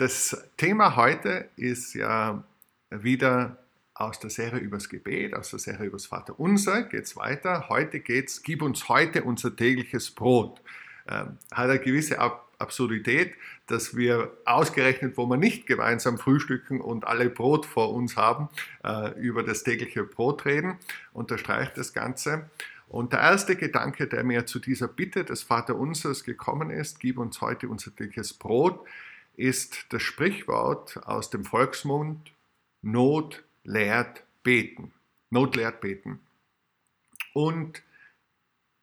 Das Thema heute ist ja wieder aus der Serie übers Gebet, aus der Serie übers Vater Unser geht es weiter. Heute geht es, gib uns heute unser tägliches Brot. Ähm, hat eine gewisse Ab Absurdität, dass wir ausgerechnet, wo wir nicht gemeinsam frühstücken und alle Brot vor uns haben, äh, über das tägliche Brot reden, unterstreicht das Ganze. Und der erste Gedanke, der mir zu dieser Bitte des Vaterunsers gekommen ist, gib uns heute unser tägliches Brot, ist das Sprichwort aus dem Volksmund, Not lehrt beten. Not lehrt beten. Und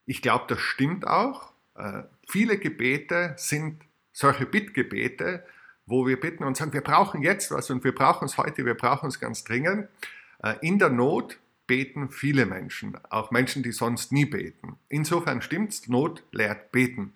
ich glaube, das stimmt auch. Äh, viele Gebete sind solche Bittgebete, wo wir bitten und sagen, wir brauchen jetzt was und wir brauchen es heute, wir brauchen es ganz dringend. Äh, in der Not beten viele Menschen, auch Menschen, die sonst nie beten. Insofern stimmt es, Not lehrt beten.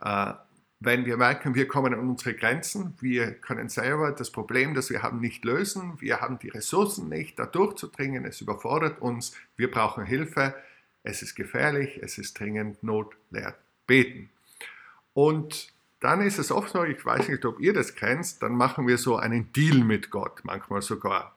Äh, wenn wir merken, wir kommen an unsere Grenzen, wir können selber das Problem, das wir haben, nicht lösen, wir haben die Ressourcen nicht, da durchzudringen, es überfordert uns, wir brauchen Hilfe, es ist gefährlich, es ist dringend, Not lehrt beten. Und dann ist es oft so, ich weiß nicht, ob ihr das kennt, dann machen wir so einen Deal mit Gott, manchmal sogar.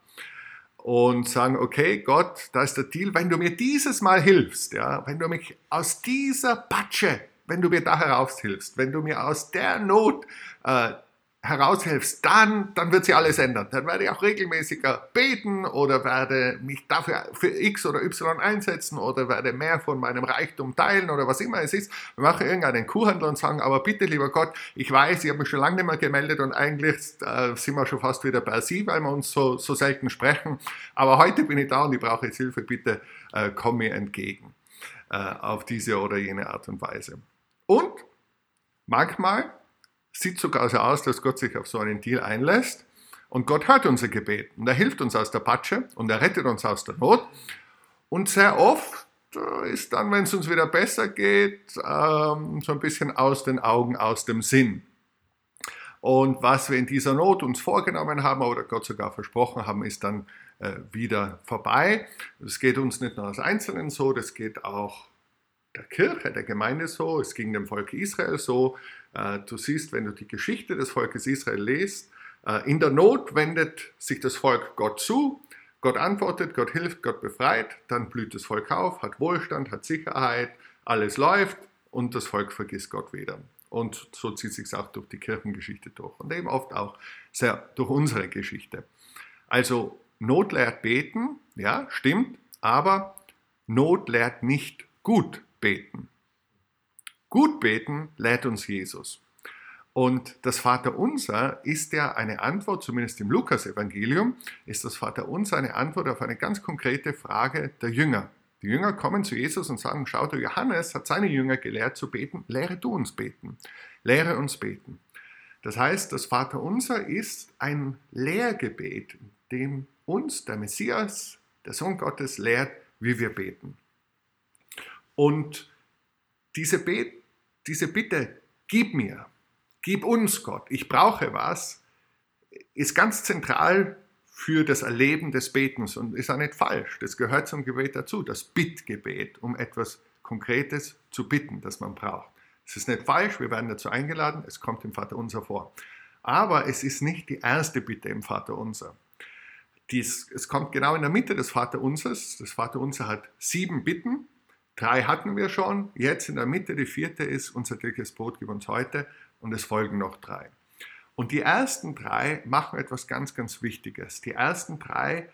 Und sagen, okay, Gott, da ist der Deal, wenn du mir dieses Mal hilfst, ja, wenn du mich aus dieser Patsche wenn du mir da heraushilfst, wenn du mir aus der Not äh, heraushilfst, dann, dann wird sich alles ändern. Dann werde ich auch regelmäßiger beten oder werde mich dafür für X oder Y einsetzen oder werde mehr von meinem Reichtum teilen oder was immer es ist. Wir machen irgendeinen Kuhhandel und sagen, aber bitte, lieber Gott, ich weiß, ich habe mich schon lange nicht mehr gemeldet und eigentlich äh, sind wir schon fast wieder bei Sie, weil wir uns so, so selten sprechen. Aber heute bin ich da und ich brauche jetzt Hilfe, bitte äh, komm mir entgegen äh, auf diese oder jene Art und Weise. Und manchmal sieht sogar so aus, dass Gott sich auf so einen Deal einlässt und Gott hört unser Gebet und er hilft uns aus der Patsche und er rettet uns aus der Not. Und sehr oft äh, ist dann, wenn es uns wieder besser geht, ähm, so ein bisschen aus den Augen, aus dem Sinn. Und was wir in dieser Not uns vorgenommen haben oder Gott sogar versprochen haben, ist dann äh, wieder vorbei. Es geht uns nicht nur als Einzelnen so, das geht auch der Kirche, der Gemeinde so, es ging dem Volk Israel so. Äh, du siehst, wenn du die Geschichte des Volkes Israel liest, äh, in der Not wendet sich das Volk Gott zu, Gott antwortet, Gott hilft, Gott befreit, dann blüht das Volk auf, hat Wohlstand, hat Sicherheit, alles läuft und das Volk vergisst Gott wieder. Und so zieht sich auch durch die Kirchengeschichte durch und eben oft auch sehr durch unsere Geschichte. Also Not lehrt beten, ja, stimmt, aber Not lehrt nicht gut beten. Gut beten lädt uns Jesus. Und das Vaterunser ist ja eine Antwort, zumindest im Lukas-Evangelium, ist das Vaterunser eine Antwort auf eine ganz konkrete Frage der Jünger. Die Jünger kommen zu Jesus und sagen, schau, der Johannes hat seine Jünger gelehrt zu beten, lehre du uns beten, lehre uns beten. Das heißt, das Vaterunser ist ein Lehrgebet, dem uns der Messias, der Sohn Gottes, lehrt, wie wir beten. Und diese, Bet diese Bitte, gib mir, gib uns Gott, ich brauche was, ist ganz zentral für das Erleben des Betens und ist auch nicht falsch. Das gehört zum Gebet dazu, das Bittgebet, um etwas Konkretes zu bitten, das man braucht. Es ist nicht falsch, wir werden dazu eingeladen, es kommt im Vater Unser vor. Aber es ist nicht die erste Bitte im Vater Unser. Dies, es kommt genau in der Mitte des Vater Unsers. Das Vater Unser hat sieben Bitten Drei hatten wir schon, jetzt in der Mitte, die vierte ist, unser tägliches Brot gib uns heute und es folgen noch drei. Und die ersten drei machen etwas ganz, ganz Wichtiges. Die ersten drei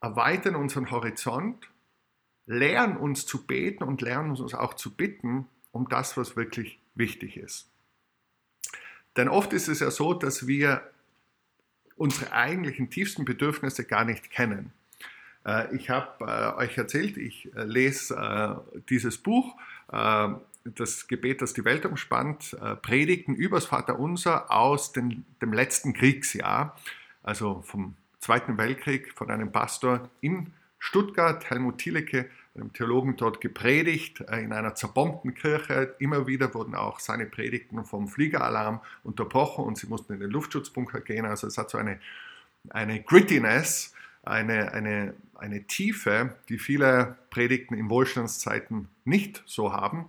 erweitern unseren Horizont, lernen uns zu beten und lernen uns auch zu bitten um das, was wirklich wichtig ist. Denn oft ist es ja so, dass wir unsere eigentlichen tiefsten Bedürfnisse gar nicht kennen. Äh, ich habe äh, euch erzählt, ich äh, lese dieses Buch, das Gebet, das die Welt umspannt, Predigten übers Vaterunser aus dem, dem letzten Kriegsjahr, also vom Zweiten Weltkrieg, von einem Pastor in Stuttgart, Helmut Thielecke, einem Theologen dort gepredigt, in einer zerbombten Kirche. Immer wieder wurden auch seine Predigten vom Fliegeralarm unterbrochen und sie mussten in den Luftschutzbunker gehen. Also es hat so eine, eine Grittiness, eine, eine, eine Tiefe, die viele Predigten in Wohlstandszeiten nicht so haben.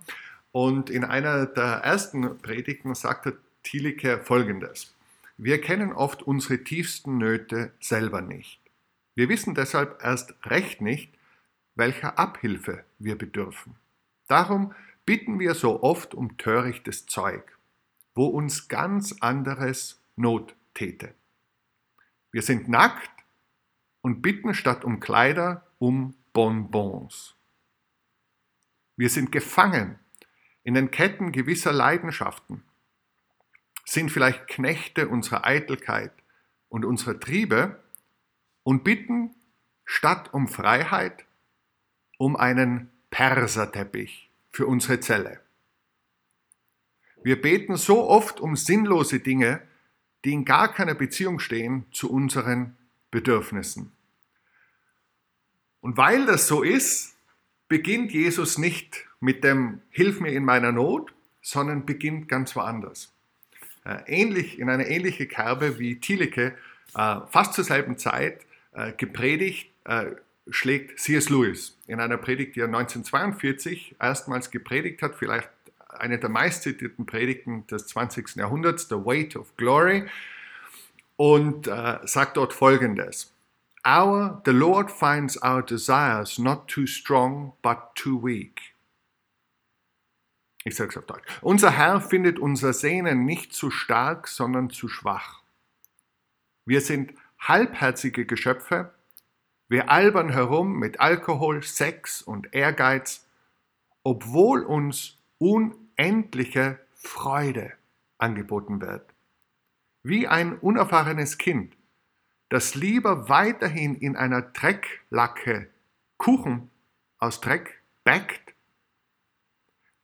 Und in einer der ersten Predigten sagte Thielicke folgendes. wir kennen oft unsere tiefsten Nöte selber nicht. Wir wissen deshalb erst recht nicht, welcher Abhilfe wir bedürfen. Darum bitten wir so oft um törichtes Zeug, wo uns ganz anderes Not täte. Wir sind nackt und bitten statt um Kleider um Bonbons. Wir sind gefangen in den Ketten gewisser Leidenschaften, sind vielleicht Knechte unserer Eitelkeit und unserer Triebe und bitten statt um Freiheit um einen Perserteppich für unsere Zelle. Wir beten so oft um sinnlose Dinge, die in gar keiner Beziehung stehen zu unseren Bedürfnissen. Und weil das so ist, beginnt Jesus nicht mit dem Hilf mir in meiner Not, sondern beginnt ganz woanders. Äh, ähnlich, in eine ähnliche Kerbe wie Thielicke äh, fast zur selben Zeit äh, gepredigt, schlägt C.S. Lewis in einer Predigt, die er 1942 erstmals gepredigt hat, vielleicht eine der meistzitierten Predigten des 20. Jahrhunderts, The Weight of Glory, und äh, sagt dort folgendes. Our, the Lord finds our desires not too strong, but too weak. Ich sage es auf Deutsch. Unser Herr findet unser Sehnen nicht zu stark, sondern zu schwach. Wir sind halbherzige Geschöpfe, wir albern herum mit Alkohol, Sex und Ehrgeiz, obwohl uns unendliche Freude angeboten wird. Wie ein unerfahrenes Kind, das lieber weiterhin in einer Drecklacke Kuchen aus Dreck backt,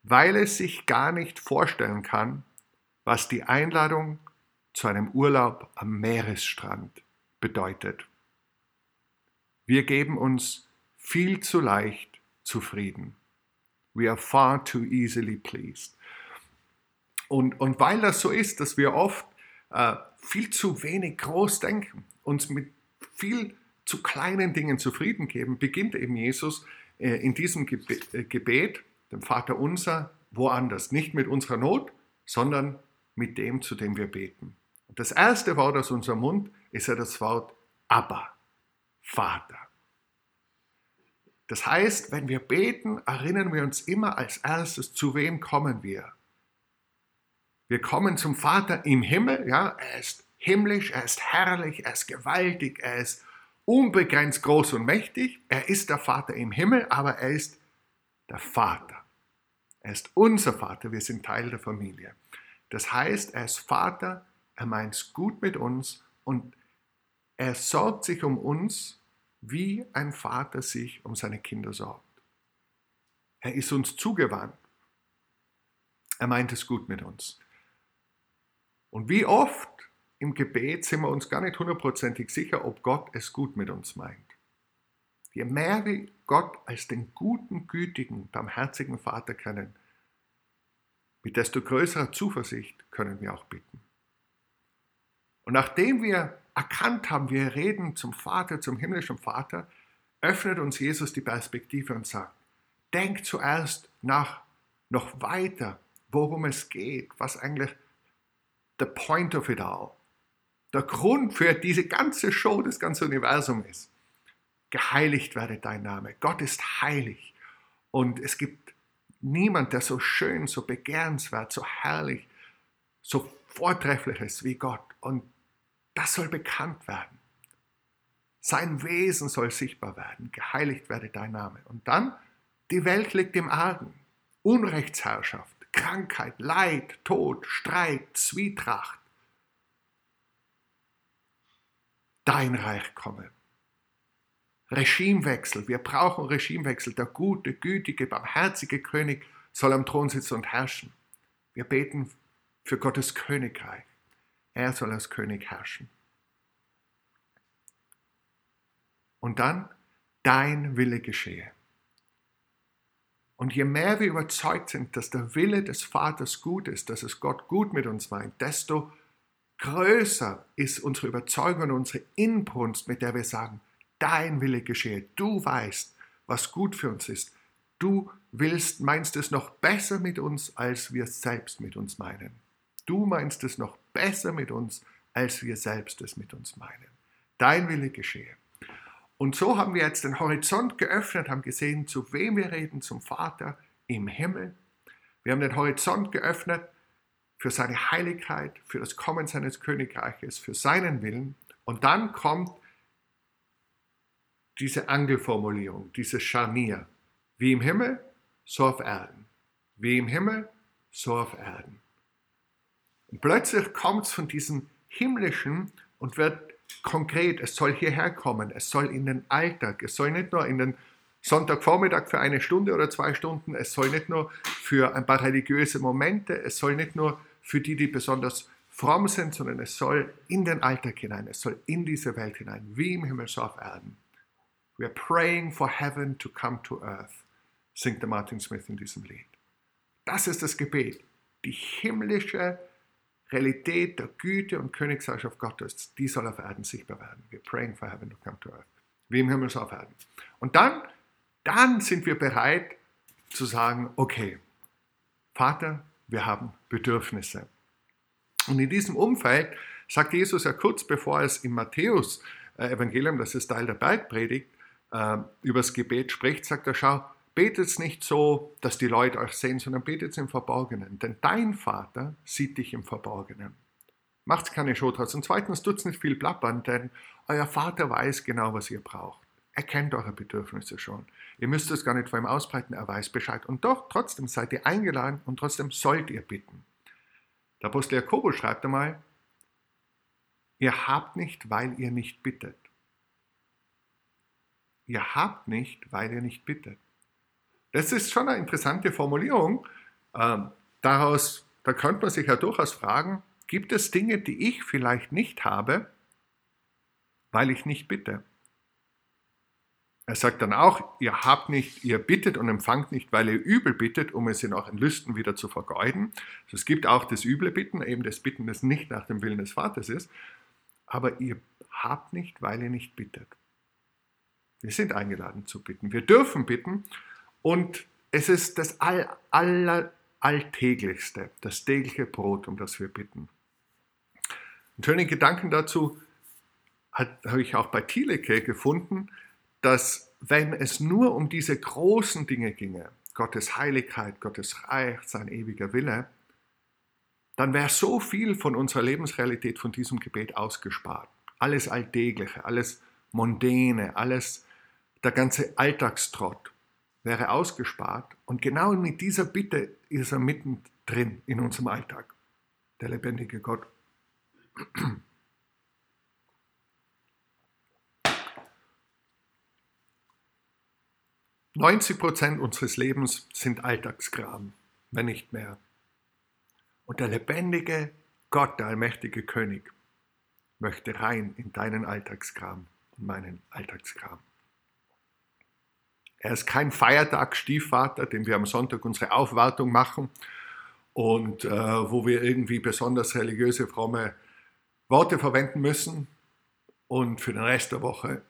weil es sich gar nicht vorstellen kann, was die Einladung zu einem Urlaub am Meeresstrand bedeutet. Wir geben uns viel zu leicht zufrieden. We are far too easily pleased. Und, und weil das so ist, dass wir oft äh, viel zu wenig groß denken, uns mit viel zu kleinen Dingen zufrieden geben, beginnt eben Jesus äh, in diesem Gebet, äh, Gebet, dem Vater unser, woanders. Nicht mit unserer Not, sondern mit dem, zu dem wir beten. Und das erste Wort aus unserem Mund ist ja das Wort Abba. Vater. Das heißt, wenn wir beten, erinnern wir uns immer als erstes, zu wem kommen wir. Wir kommen zum Vater im Himmel, ja, er ist himmlisch, er ist herrlich, er ist gewaltig, er ist unbegrenzt groß und mächtig. Er ist der Vater im Himmel, aber er ist der Vater. Er ist unser Vater, wir sind Teil der Familie. Das heißt, er ist Vater, er meint es gut mit uns und er sorgt sich um uns, wie ein Vater sich um seine Kinder sorgt. Er ist uns zugewandt. Er meint es gut mit uns. Und wie oft im Gebet sind wir uns gar nicht hundertprozentig sicher, ob Gott es gut mit uns meint. Je mehr wir Gott als den guten, gütigen, barmherzigen Vater kennen, mit desto größerer Zuversicht können wir auch bitten. Und nachdem wir erkannt haben, wir reden zum Vater, zum himmlischen Vater, öffnet uns Jesus die Perspektive und sagt, denk zuerst nach, noch weiter, worum es geht, was eigentlich the point of it all, der Grund für diese ganze Show, das ganze Universum ist. Geheiligt werde dein Name. Gott ist heilig. Und es gibt niemand, der so schön, so begehrenswert, so herrlich, so vortrefflich ist wie Gott. Und das soll bekannt werden. Sein Wesen soll sichtbar werden. Geheiligt werde dein Name. Und dann, die Welt liegt im Argen. Unrechtsherrschaft, Krankheit, Leid, Tod, Streit, Zwietracht. Dein Reich komme. Regimewechsel. Wir brauchen Regimewechsel. Der gute, gütige, barmherzige König soll am Thron sitzen und herrschen. Wir beten für Gottes Königreich. Er soll als König herrschen. Und dann, dein Wille geschehe. Und je mehr wir überzeugt sind, dass der Wille des Vaters gut ist, dass es Gott gut mit uns meint, desto größer ist unsere Überzeugung und unsere Inbrunst, mit der wir sagen, dein Wille geschehe. Du weißt, was gut für uns ist. Du willst, meinst es noch besser mit uns, als wir selbst mit uns meinen. Du meinst es noch besser mit uns, als wir selbst es mit uns meinen. Dein Wille geschehe. Und so haben wir jetzt den Horizont geöffnet, haben gesehen, zu wem wir reden, zum Vater im Himmel. Wir haben den Horizont geöffnet für seine Heiligkeit, für das Kommen seines Königreiches, für seinen Willen. Und dann kommt diese Angelformulierung, dieses Scharnier. Wie im Himmel, so auf Erden. Wie im Himmel, so auf Erden. Und plötzlich kommt es von diesem Himmlischen und wird konkret. Es soll hierher kommen. Es soll in den Alltag. Es soll nicht nur in den Sonntagvormittag für eine Stunde oder zwei Stunden. Es soll nicht nur für ein paar religiöse Momente. Es soll nicht nur für die, die besonders fromm sind, sondern es soll in den Alltag hinein. Es soll in diese Welt hinein. Wie im Himmel, so auf Erden. We are praying for heaven to come to earth, singt der Martin Smith in diesem Lied. Das ist das Gebet. Die himmlische Realität der Güte und Königsherrschaft Gottes, die soll auf Erden sichtbar werden. We're praying for heaven to come to earth. Wie im Himmel so auf Erden. Und dann, dann sind wir bereit zu sagen, okay, Vater, wir haben Bedürfnisse. Und in diesem Umfeld sagt Jesus ja kurz bevor es im Matthäus äh, Evangelium, das ist Teil der Bergpredigt, äh, übers Gebet spricht, sagt er, schau, betet nicht so, dass die Leute euch sehen, sondern betet im Verborgenen. Denn dein Vater sieht dich im Verborgenen. Macht's keine Show draus. Und zweitens, tut's nicht viel plappern, denn euer Vater weiß genau, was ihr braucht. Er kennt eure Bedürfnisse schon. Ihr müsst es gar nicht vor ihm ausbreiten, er weiß Bescheid. Und doch, trotzdem seid ihr eingeladen und trotzdem sollt ihr bitten. Der Apostel Jakobus schreibt einmal, ihr habt nicht, weil ihr nicht bittet. Ihr habt nicht, weil ihr nicht bittet. Das ist schon eine interessante Formulierung. Ähm, daraus, da könnte man sich ja durchaus fragen, gibt es Dinge, die ich vielleicht nicht habe, weil ich nicht bitte? Er sagt dann auch, ihr habt nicht, ihr bittet und empfangt nicht, weil ihr übel bittet, um es in euren Lüsten wieder zu vergeuden. Also es gibt auch das üble Bitten, eben das Bitten, das nicht nach dem Willen des Vaters ist. Aber ihr habt nicht, weil ihr nicht bittet. Wir sind eingeladen zu bitten. Wir dürfen bitten und es ist das All, aller, Alltäglichste, das tägliche Brot, um das wir bitten. Einen schönen Gedanken dazu habe ich auch bei Thieleke gefunden, dass wenn es nur um diese großen Dinge ginge, Gottes Heiligkeit, Gottes Reich, sein ewiger Wille, dann wäre so viel von unserer Lebensrealität von diesem Gebet ausgespart. Alles Alltägliche, alles Mondäne, alles der ganze Alltagstrott wäre ausgespart. Und genau mit dieser Bitte ist er mittendrin in unserem Alltag, der lebendige Gott. 90 Prozent unseres Lebens sind Alltagskram, wenn nicht mehr. Und der lebendige Gott, der allmächtige König, möchte rein in deinen Alltagskram und meinen Alltagskram. Er ist kein Feiertagsstiefvater, dem wir am Sonntag unsere Aufwartung machen und äh, wo wir irgendwie besonders religiöse, fromme Worte verwenden müssen und für den Rest der Woche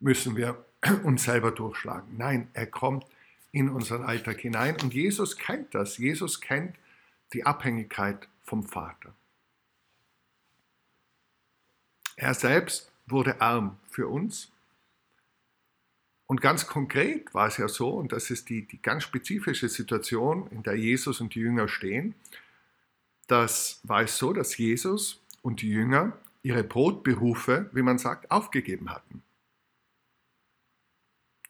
müssen wir uns selber durchschlagen. Nein, er kommt in unseren Alltag hinein und Jesus kennt das. Jesus kennt die Abhängigkeit vom Vater. Er selbst wurde arm für uns und ganz konkret war es ja so, und das ist die, die ganz spezifische Situation, in der Jesus und die Jünger stehen, das war es so, dass Jesus und die Jünger ihre Brotberufe, wie man sagt, aufgegeben hatten.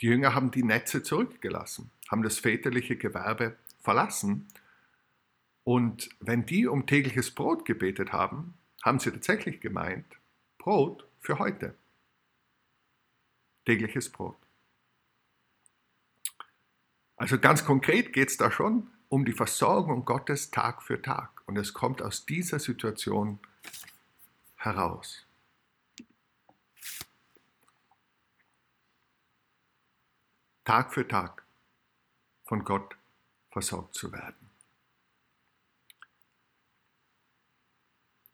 Die Jünger haben die Netze zurückgelassen, haben das väterliche Gewerbe verlassen. Und wenn die um tägliches Brot gebetet haben, haben sie tatsächlich gemeint, Brot für heute. Tägliches Brot. Also ganz konkret geht es da schon um die Versorgung Gottes Tag für Tag. Und es kommt aus dieser Situation heraus. Tag für Tag von Gott versorgt zu werden.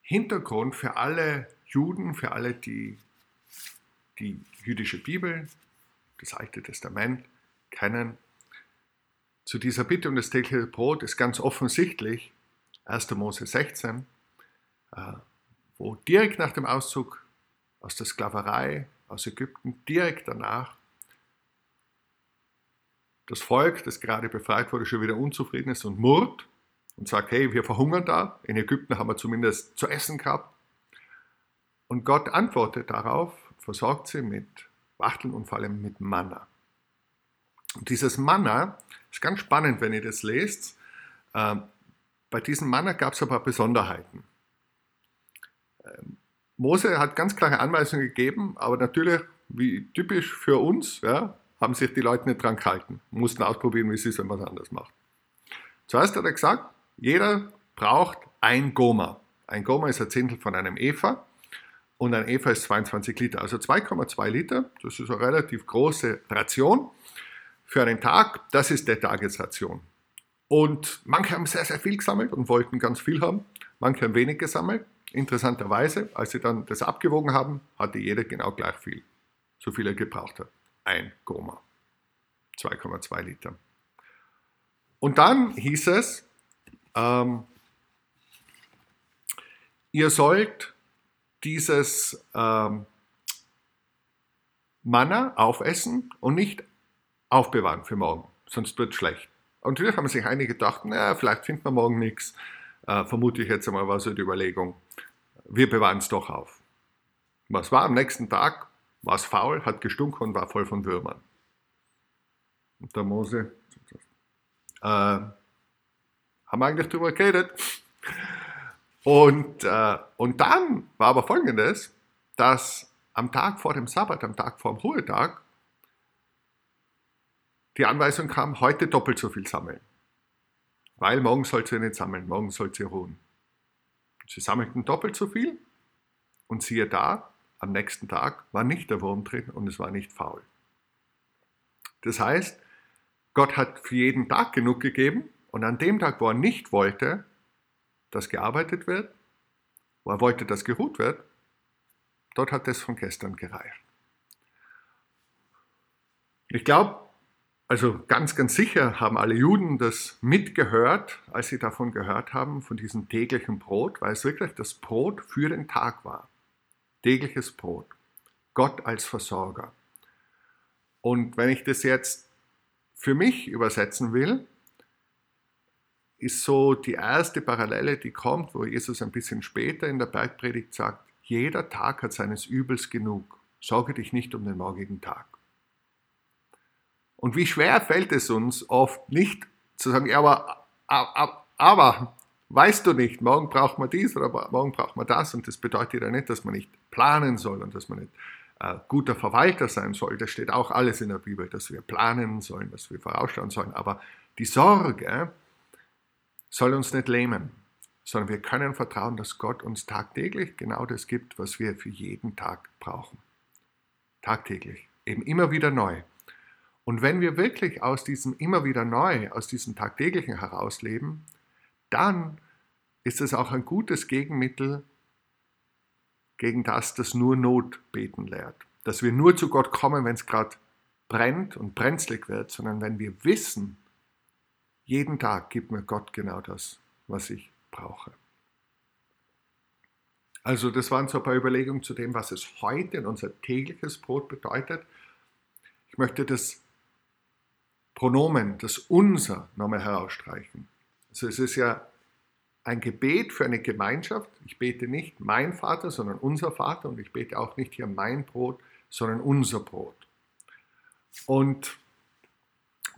Hintergrund für alle Juden, für alle, die die jüdische Bibel, das Alte Testament kennen, zu dieser Bitte um das tägliche Brot ist ganz offensichtlich 1. Mose 16, äh, wo direkt nach dem Auszug aus der Sklaverei, aus Ägypten, direkt danach das Volk, das gerade befreit wurde, schon wieder unzufrieden ist und murrt und sagt, hey, wir verhungern da. In Ägypten haben wir zumindest zu essen gehabt. Und Gott antwortet darauf, versorgt sie mit Wachteln und vor allem mit Manna. Dieses Manna ist ganz spannend, wenn ihr das lest. Ähm, bei diesem Manna gab es ein paar Besonderheiten. Ähm, Mose hat ganz klare Anweisungen gegeben, aber natürlich, wie typisch für uns, ja, haben sich die Leute nicht dran gehalten, mussten ausprobieren, wie es, wenn man es anders macht. Zuerst hat er gesagt, jeder braucht ein Goma. Ein Goma ist ein Zehntel von einem Eva und ein Eva ist 22 Liter, also 2,2 Liter. Das ist eine relativ große Ration für einen Tag. Das ist der Tagesration. Und manche haben sehr, sehr viel gesammelt und wollten ganz viel haben. Manche haben wenig gesammelt. Interessanterweise, als sie dann das abgewogen haben, hatte jeder genau gleich viel. So viel er gebraucht hat. Ein Goma. 2,2 Liter. Und dann hieß es, ähm, ihr sollt dieses ähm, Manna aufessen und nicht aufbewahren für morgen, sonst wird es schlecht. Und natürlich haben sich einige gedacht, naja, vielleicht findet man morgen nichts. Äh, vermute ich jetzt einmal, war so die Überlegung. Wir bewahren es doch auf. Was war am nächsten Tag? War es faul, hat gestunken und war voll von Würmern. Und der Mose, äh, haben wir eigentlich darüber geredet. Und, äh, und dann war aber folgendes, dass am Tag vor dem Sabbat, am Tag vor dem Ruhetag, die Anweisung kam, heute doppelt so viel sammeln. Weil morgen sollt ihr nicht sammeln, morgen sollt ihr ruhen. Sie sammelten doppelt so viel und siehe da, am nächsten Tag war nicht der Wurm drin und es war nicht faul. Das heißt, Gott hat für jeden Tag genug gegeben und an dem Tag, wo er nicht wollte, dass gearbeitet wird, wo er wollte, dass geruht wird, dort hat es von gestern gereicht. Ich glaube, also ganz, ganz sicher haben alle Juden das mitgehört, als sie davon gehört haben, von diesem täglichen Brot, weil es wirklich das Brot für den Tag war. Tägliches Brot. Gott als Versorger. Und wenn ich das jetzt für mich übersetzen will, ist so die erste Parallele, die kommt, wo Jesus ein bisschen später in der Bergpredigt sagt, jeder Tag hat seines Übels genug. Sorge dich nicht um den morgigen Tag. Und wie schwer fällt es uns oft nicht zu sagen, ja, aber, aber, aber weißt du nicht, morgen braucht man dies oder morgen braucht man das. Und das bedeutet ja nicht, dass man nicht planen soll und dass man nicht äh, guter Verwalter sein soll. Das steht auch alles in der Bibel, dass wir planen sollen, dass wir vorausschauen sollen. Aber die Sorge soll uns nicht lähmen, sondern wir können vertrauen, dass Gott uns tagtäglich genau das gibt, was wir für jeden Tag brauchen. Tagtäglich, eben immer wieder neu. Und wenn wir wirklich aus diesem immer wieder neu, aus diesem tagtäglichen herausleben, dann ist es auch ein gutes Gegenmittel gegen das, das nur Not beten lehrt. Dass wir nur zu Gott kommen, wenn es gerade brennt und brenzlig wird, sondern wenn wir wissen, jeden Tag gibt mir Gott genau das, was ich brauche. Also das waren so ein paar Überlegungen zu dem, was es heute in unser tägliches Brot bedeutet. Ich möchte das Pronomen, das Unser, nochmal herausstreichen. Also es ist ja ein Gebet für eine Gemeinschaft. Ich bete nicht mein Vater, sondern unser Vater und ich bete auch nicht hier mein Brot, sondern unser Brot. Und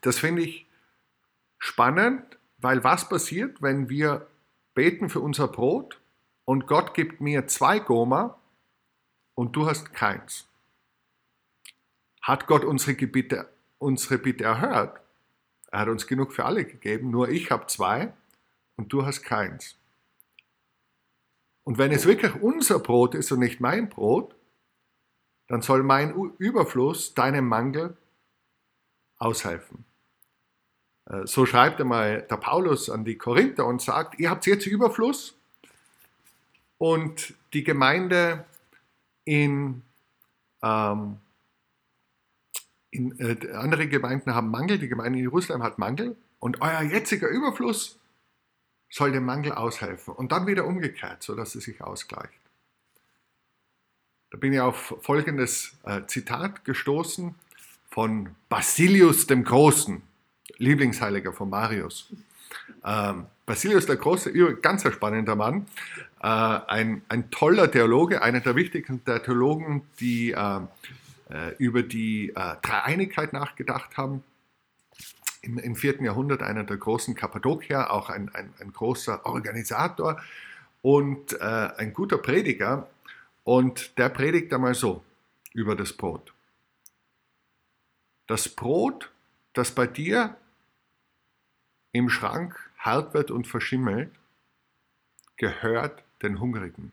das finde ich spannend, weil was passiert, wenn wir beten für unser Brot und Gott gibt mir zwei Goma und du hast keins? Hat Gott unsere Gebete unsere Bitte erhört. Er hat uns genug für alle gegeben, nur ich habe zwei und du hast keins. Und wenn es wirklich unser Brot ist und nicht mein Brot, dann soll mein Überfluss deinem Mangel aushelfen. Äh, so schreibt einmal der Paulus an die Korinther und sagt, ihr habt jetzt Überfluss und die Gemeinde in ähm, in, äh, andere Gemeinden haben Mangel, die Gemeinde in Jerusalem hat Mangel und euer jetziger Überfluss soll dem Mangel aushelfen und dann wieder umgekehrt, sodass es sich ausgleicht. Da bin ich auf folgendes äh, Zitat gestoßen von Basilius dem Großen, Lieblingsheiliger von Marius. Ähm, Basilius der Große, ganz ein spannender Mann, äh, ein, ein toller Theologe, einer der wichtigsten Theologen, die äh über die äh, Dreieinigkeit nachgedacht haben. Im, Im, vierten Jahrhundert einer der großen Kappadokier, auch ein, ein, ein großer Organisator und äh, ein guter Prediger. Und der predigt einmal so über das Brot. Das Brot, das bei dir im Schrank hart wird und verschimmelt, gehört den Hungrigen.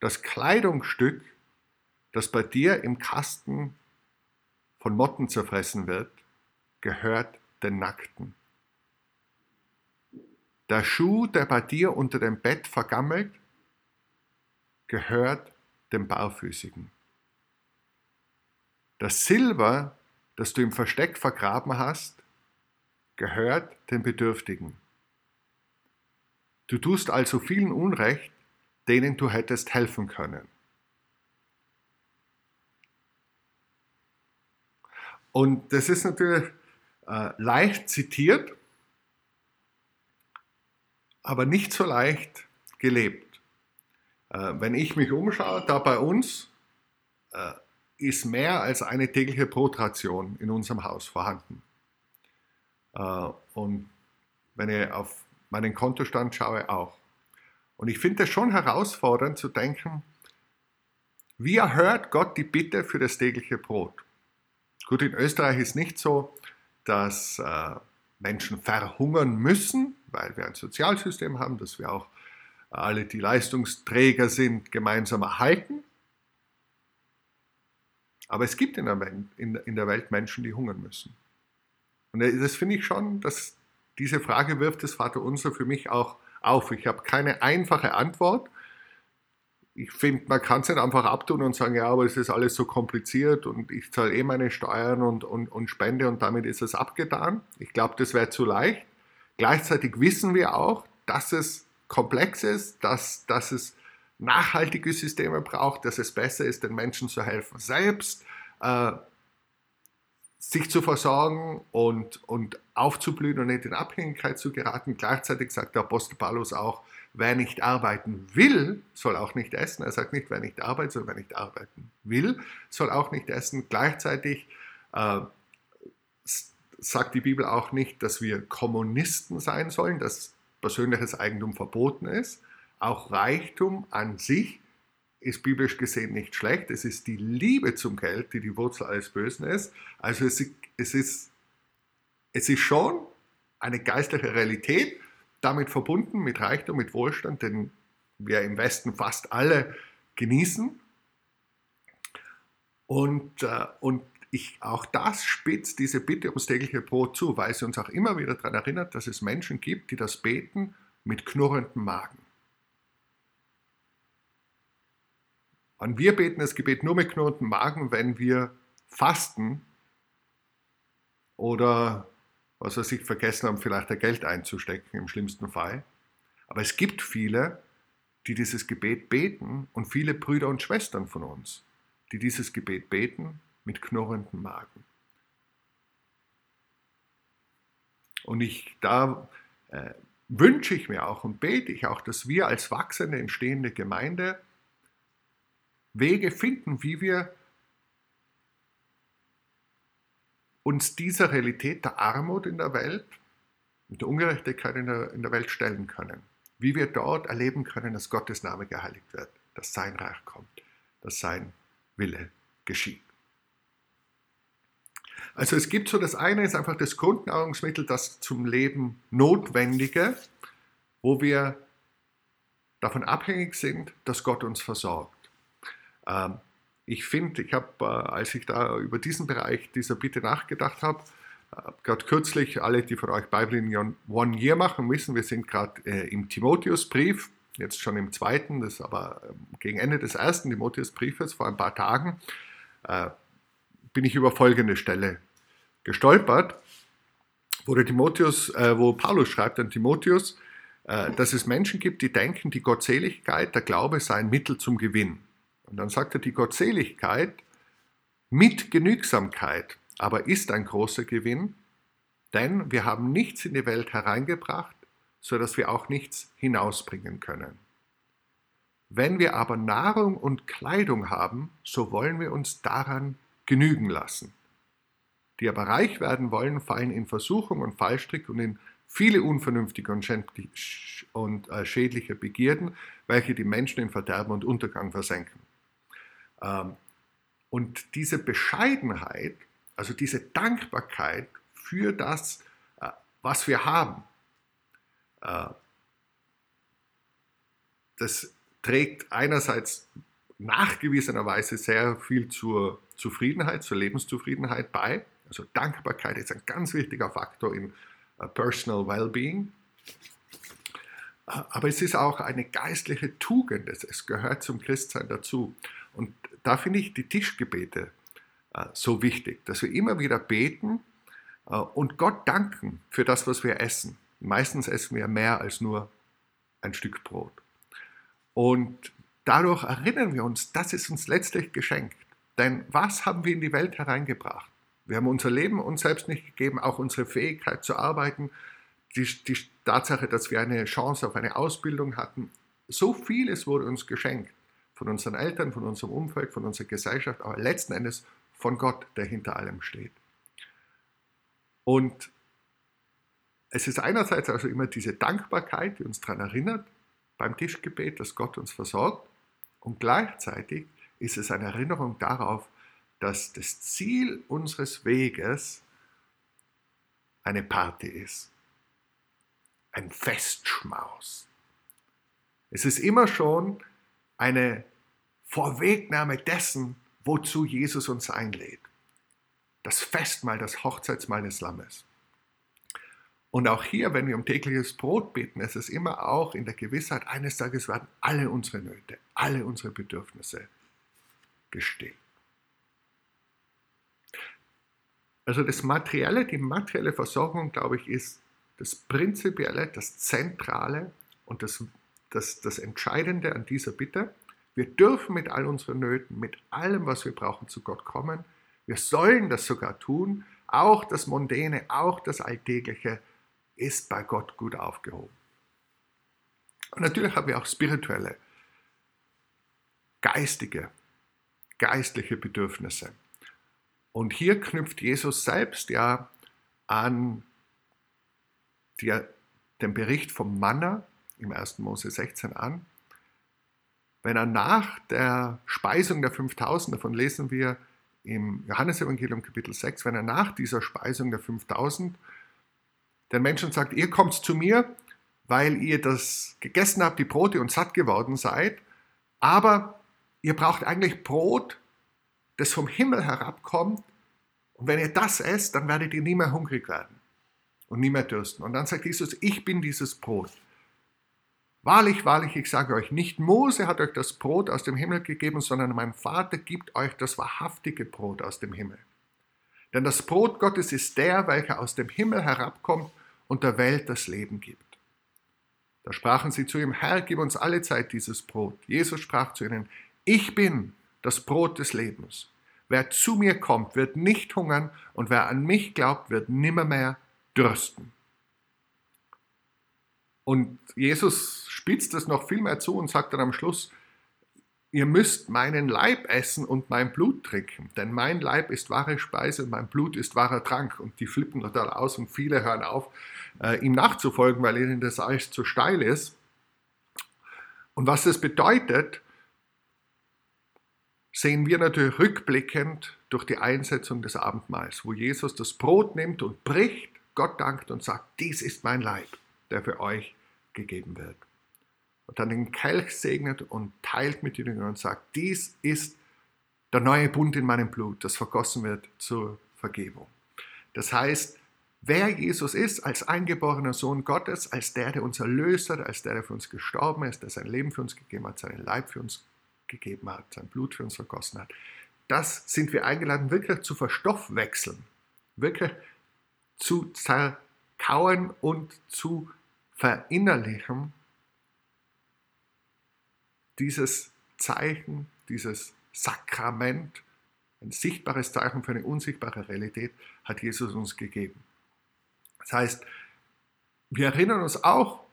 Das Kleidungsstück, das bei dir im Kasten von Motten zerfressen wird, gehört den Nackten. Der Schuh, der bei dir unter dem Bett vergammelt, gehört dem Barfüßigen. Das Silber, das du im Versteck vergraben hast, gehört den Bedürftigen. Du tust also vielen Unrecht, denen du hättest helfen können. Und das ist natürlich äh, leicht zitiert, aber nicht so leicht gelebt. Äh, wenn ich mich umschaue, da bei uns äh, ist mehr als eine tägliche Brotration in unserem Haus vorhanden. Äh, und wenn ich auf meinen Kontostand schaue, auch. Und ich finde es schon herausfordernd zu denken, wie erhört Gott die Bitte für das tägliche Brot? Gut, in Österreich ist nicht so, dass äh, Menschen verhungern müssen, weil wir ein Sozialsystem haben, dass wir auch alle, die Leistungsträger sind, gemeinsam erhalten. Aber es gibt in der, Welt, in, der Welt Menschen, die hungern müssen. Und das finde ich schon, dass diese Frage wirft das Vaterunser für mich auch auf. Ich habe keine einfache Antwort. Ich finde, man kann es nicht einfach abtun und sagen, ja, aber es ist alles so kompliziert und ich zahle eh meine Steuern und, und, und spende und damit ist es abgetan. Ich glaube, das wäre zu leicht. Gleichzeitig wissen wir auch, dass es komplex ist, dass, dass es nachhaltige Systeme braucht, dass es besser ist, den Menschen zu helfen, selbst äh, sich zu versorgen und, und aufzublühen und nicht in Abhängigkeit zu geraten. Gleichzeitig sagt der Apostel Paulus auch, wer nicht arbeiten will, soll auch nicht essen. Er sagt nicht, wer nicht arbeitet, sondern wer nicht arbeiten will, soll auch nicht essen. Gleichzeitig äh, sagt die Bibel auch nicht, dass wir Kommunisten sein sollen, dass persönliches Eigentum verboten ist. Auch Reichtum an sich ist biblisch gesehen nicht schlecht. Es ist die Liebe zum Geld, die die Wurzel alles Bösen ist. Also es, es, ist, es ist schon eine geistliche Realität, damit verbunden mit Reichtum, mit Wohlstand, den wir im Westen fast alle genießen. Und, äh, und ich, auch das spitzt diese Bitte ums tägliche Brot zu, weil sie uns auch immer wieder daran erinnert, dass es Menschen gibt, die das beten mit knurrendem Magen. Und wir beten das Gebet nur mit knurrendem Magen, wenn wir fasten oder, was weiß ich, vergessen haben, vielleicht ein Geld einzustecken, im schlimmsten Fall. Aber es gibt viele, die dieses Gebet beten und viele Brüder und Schwestern von uns, die dieses Gebet beten mit knurrendem Magen. Und ich, da äh, wünsche ich mir auch und bete ich auch, dass wir als wachsende, entstehende Gemeinde Wege finden, wie wir uns dieser Realität der Armut in der Welt und der Ungerechtigkeit in der, in der Welt stellen können. Wie wir dort erleben können, dass Gottes Name geheiligt wird, dass sein Reich kommt, dass sein Wille geschieht. Also es gibt so, das eine ist einfach das Grundnahrungsmittel, das zum Leben Notwendige, wo wir davon abhängig sind, dass Gott uns versorgt. Ähm, ich finde, ich habe, äh, als ich da über diesen Bereich dieser Bitte nachgedacht habe, äh, gerade kürzlich, alle, die von euch Bible One Year machen, wissen, wir sind gerade äh, im Timotheusbrief, jetzt schon im zweiten, das aber ähm, gegen Ende des ersten Timotheusbriefes vor ein paar Tagen, bin ich über folgende Stelle gestolpert, wo, der Timotheus, wo Paulus schreibt an Timotheus, äh, dass es Menschen gibt, die denken, die Gottseligkeit, der Glaube sei ein Mittel zum Gewinn. Und dann sagt er, die Gottseligkeit mit Genügsamkeit aber ist ein großer Gewinn, denn wir haben nichts in die Welt hereingebracht, so dass wir auch nichts hinausbringen können. Wenn wir aber Nahrung und Kleidung haben, so wollen wir uns daran genügen lassen. Die aber reich werden wollen, fallen in Versuchung und Fallstrick und in viele unvernünftige und äh, schädliche Begierden, welche die Menschen in Verderben und Untergang versenken. Ähm, und diese Bescheidenheit, also diese Dankbarkeit für das, äh, was wir haben, äh, das trägt einerseits nachgewiesenerweise sehr viel zur Zufriedenheit, zur Lebenszufriedenheit bei. Also Dankbarkeit ist ein ganz wichtiger Faktor im äh, Personal Wellbeing. Aber es ist auch eine geistliche Tugend, es gehört zum Christsein dazu. Da finde ich die Tischgebete so wichtig, dass wir immer wieder beten und Gott danken für das, was wir essen. Meistens essen wir mehr als nur ein Stück Brot. Und dadurch erinnern wir uns, das ist uns letztlich geschenkt. Denn was haben wir in die Welt hereingebracht? Wir haben unser Leben uns selbst nicht gegeben, auch unsere Fähigkeit zu arbeiten, die, die Tatsache, dass wir eine Chance auf eine Ausbildung hatten. So vieles wurde uns geschenkt. Von unseren Eltern, von unserem Umfeld, von unserer Gesellschaft, aber letzten Endes von Gott, der hinter allem steht. Und es ist einerseits also immer diese Dankbarkeit, die uns daran erinnert, beim Tischgebet, dass Gott uns versorgt. Und gleichzeitig ist es eine Erinnerung darauf, dass das Ziel unseres Weges eine Party ist. Ein Festschmaus. Es ist immer schon eine Vorwegnahme dessen, wozu Jesus uns einlädt. Das Festmahl, das Hochzeitsmahl des Lammes. Und auch hier, wenn wir um tägliches Brot beten, ist es immer auch in der Gewissheit, eines Tages werden alle unsere Nöte, alle unsere Bedürfnisse gestillt. Also das Materielle, die materielle Versorgung, glaube ich, ist das Prinzipielle, das Zentrale und das, das, das Entscheidende an dieser Bitte. Wir dürfen mit all unseren Nöten, mit allem, was wir brauchen, zu Gott kommen. Wir sollen das sogar tun. Auch das Mondäne, auch das Alltägliche ist bei Gott gut aufgehoben. Und natürlich haben wir auch spirituelle, geistige, geistliche Bedürfnisse. Und hier knüpft Jesus selbst ja an die, den Bericht vom Manna im 1. Mose 16 an. Wenn er nach der Speisung der 5000, davon lesen wir im Johannesevangelium Kapitel 6, wenn er nach dieser Speisung der 5000 den Menschen sagt, ihr kommt zu mir, weil ihr das gegessen habt, die Brote und satt geworden seid, aber ihr braucht eigentlich Brot, das vom Himmel herabkommt. Und wenn ihr das esst, dann werdet ihr nie mehr hungrig werden und nie mehr dürsten. Und dann sagt Jesus, ich bin dieses Brot. Wahrlich, wahrlich, ich sage euch, nicht Mose hat euch das Brot aus dem Himmel gegeben, sondern mein Vater gibt euch das wahrhaftige Brot aus dem Himmel. Denn das Brot Gottes ist der, welcher aus dem Himmel herabkommt und der Welt das Leben gibt. Da sprachen sie zu ihm, Herr, gib uns alle Zeit dieses Brot. Jesus sprach zu ihnen, ich bin das Brot des Lebens. Wer zu mir kommt, wird nicht hungern und wer an mich glaubt, wird nimmermehr dürsten. Und Jesus spitzt es noch viel mehr zu und sagt dann am Schluss, ihr müsst meinen Leib essen und mein Blut trinken, denn mein Leib ist wahre Speise und mein Blut ist wahrer Trank. Und die flippen total aus und viele hören auf, äh, ihm nachzufolgen, weil ihnen das alles zu steil ist. Und was das bedeutet, sehen wir natürlich rückblickend durch die Einsetzung des Abendmahls, wo Jesus das Brot nimmt und bricht, Gott dankt und sagt, dies ist mein Leib, der für euch gegeben wird und dann den Kelch segnet und teilt mit den Jüngern und sagt, dies ist der neue Bund in meinem Blut, das vergossen wird zur Vergebung. Das heißt, wer Jesus ist als eingeborener Sohn Gottes, als der, der uns erlöst hat, als der, der für uns gestorben ist, der sein Leben für uns gegeben hat, seinen Leib für uns gegeben hat, sein Blut für uns vergossen hat, das sind wir eingeladen, wirklich zu verstoffwechseln, wirklich zu zerkauen und zu verinnerlichen, dieses Zeichen, dieses Sakrament, ein sichtbares Zeichen für eine unsichtbare Realität, hat Jesus uns gegeben. Das heißt, wir erinnern uns auch,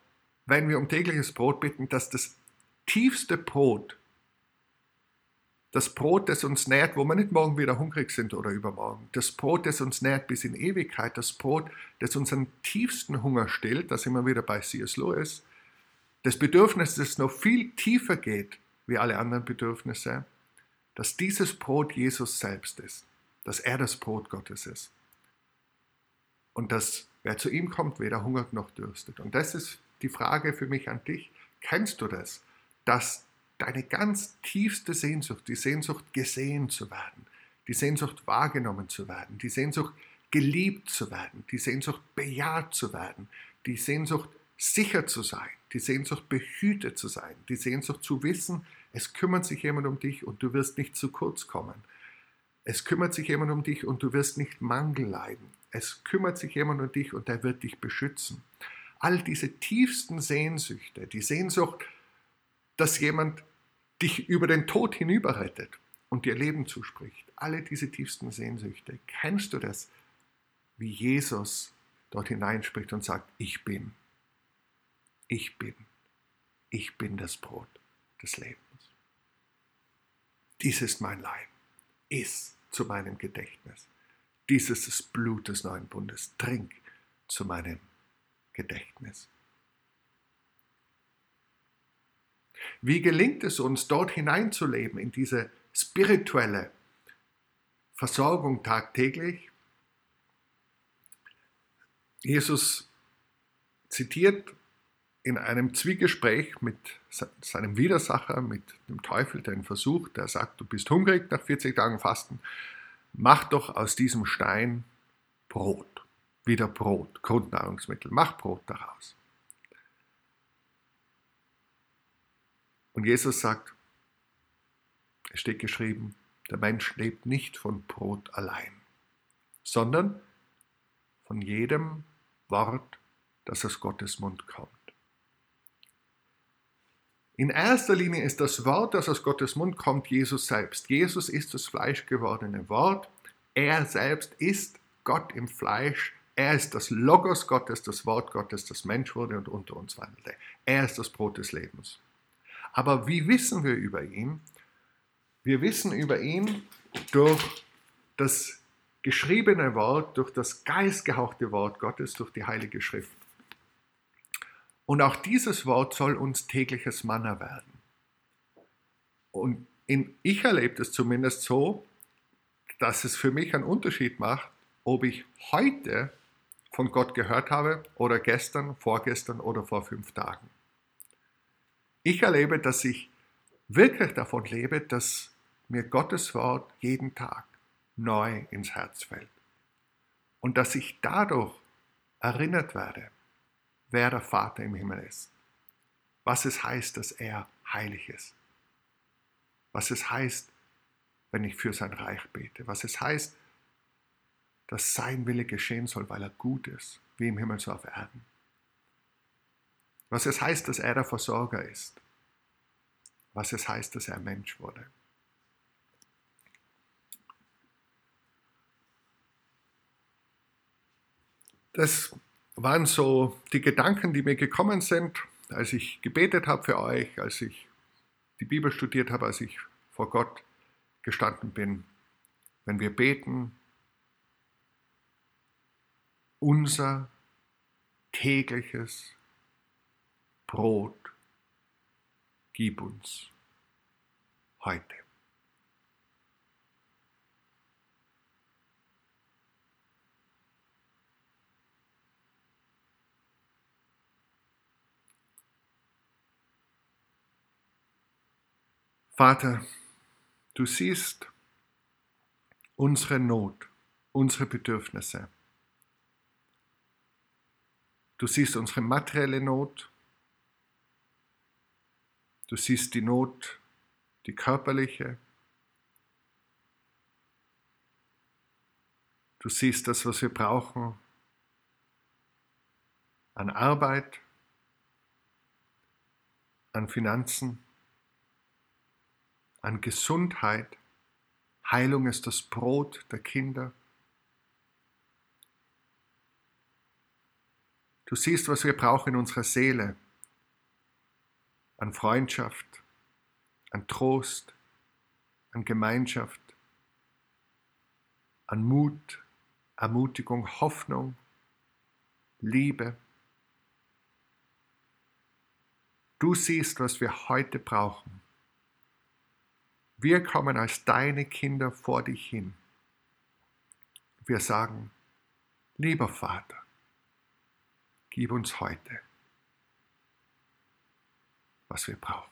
wenn wir um tägliches Brot bitten, dass das tiefste Brot, das Brot, das uns nährt, wo wir nicht morgen wieder hungrig sind oder übermorgen, das Brot, das uns nährt bis in Ewigkeit, das Brot, das unseren tiefsten Hunger stillt, da sind wir wieder bei C.S. Lewis, das Bedürfnis, das noch viel tiefer geht wie alle anderen Bedürfnisse, dass dieses Brot Jesus selbst ist, dass er das Brot Gottes ist. Und dass wer zu ihm kommt, weder hungert noch dürstet. Und das ist die Frage für mich an dich. Kennst du das? Dass deine ganz tiefste Sehnsucht, die Sehnsucht gesehen zu werden, die Sehnsucht wahrgenommen zu werden, die Sehnsucht geliebt zu werden, die Sehnsucht bejaht zu werden, die Sehnsucht sicher zu sein, die Sehnsucht behütet zu sein, die Sehnsucht zu wissen, es kümmert sich jemand um dich und du wirst nicht zu kurz kommen. Es kümmert sich jemand um dich und du wirst nicht Mangel leiden. Es kümmert sich jemand um dich und er wird dich beschützen. All diese tiefsten Sehnsüchte, die Sehnsucht, dass jemand dich über den Tod hinüberrettet und dir Leben zuspricht, alle diese tiefsten Sehnsüchte, kennst du das, wie Jesus dort hineinspricht und sagt, ich bin, ich bin, ich bin das Brot des Lebens. Dies ist mein Leib, iss zu meinem Gedächtnis. Dies ist das Blut des neuen Bundes, trink zu meinem Gedächtnis. Wie gelingt es uns, dort hineinzuleben, in diese spirituelle Versorgung tagtäglich? Jesus zitiert in einem Zwiegespräch mit seinem Widersacher, mit dem Teufel, der ihn versucht, der sagt, du bist hungrig nach 40 Tagen Fasten, mach doch aus diesem Stein Brot, wieder Brot, Grundnahrungsmittel, mach Brot daraus. Und Jesus sagt, es steht geschrieben, der Mensch lebt nicht von Brot allein, sondern von jedem Wort, das aus Gottes Mund kommt. In erster Linie ist das Wort, das aus Gottes Mund kommt, Jesus selbst. Jesus ist das fleischgewordene Wort. Er selbst ist Gott im Fleisch. Er ist das Logos Gottes, das Wort Gottes, das Mensch wurde und unter uns wandelte. Er ist das Brot des Lebens. Aber wie wissen wir über ihn? Wir wissen über ihn durch das geschriebene Wort, durch das geistgehauchte Wort Gottes, durch die Heilige Schrift. Und auch dieses Wort soll uns tägliches Manna werden. Und in, ich erlebe es zumindest so, dass es für mich einen Unterschied macht, ob ich heute von Gott gehört habe oder gestern, vorgestern oder vor fünf Tagen. Ich erlebe, dass ich wirklich davon lebe, dass mir Gottes Wort jeden Tag neu ins Herz fällt. Und dass ich dadurch erinnert werde, wer der Vater im Himmel ist. Was es heißt, dass er heilig ist. Was es heißt, wenn ich für sein Reich bete. Was es heißt, dass sein Wille geschehen soll, weil er gut ist, wie im Himmel so auf Erden. Was es heißt, dass er der Versorger ist. Was es heißt, dass er Mensch wurde. Das waren so die Gedanken, die mir gekommen sind, als ich gebetet habe für euch, als ich die Bibel studiert habe, als ich vor Gott gestanden bin. Wenn wir beten, unser tägliches Brot gib uns heute. Vater, du siehst unsere Not, unsere Bedürfnisse. Du siehst unsere materielle Not. Du siehst die Not, die körperliche. Du siehst das, was wir brauchen an Arbeit, an Finanzen, an Gesundheit. Heilung ist das Brot der Kinder. Du siehst, was wir brauchen in unserer Seele. An Freundschaft, an Trost, an Gemeinschaft, an Mut, Ermutigung, Hoffnung, Liebe. Du siehst, was wir heute brauchen. Wir kommen als deine Kinder vor dich hin. Wir sagen, lieber Vater, gib uns heute, was wir brauchen.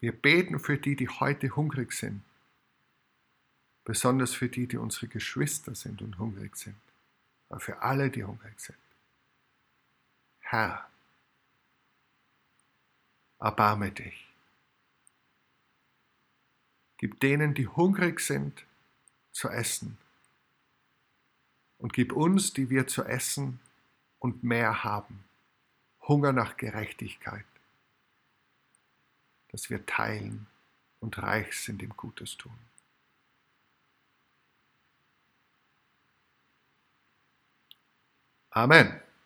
Wir beten für die, die heute hungrig sind, besonders für die, die unsere Geschwister sind und hungrig sind, aber für alle, die hungrig sind. Herr, erbarme dich. Gib denen, die hungrig sind, zu essen. Und gib uns, die wir zu essen und mehr haben, Hunger nach Gerechtigkeit, dass wir teilen und reich sind im Gutes tun. Amen.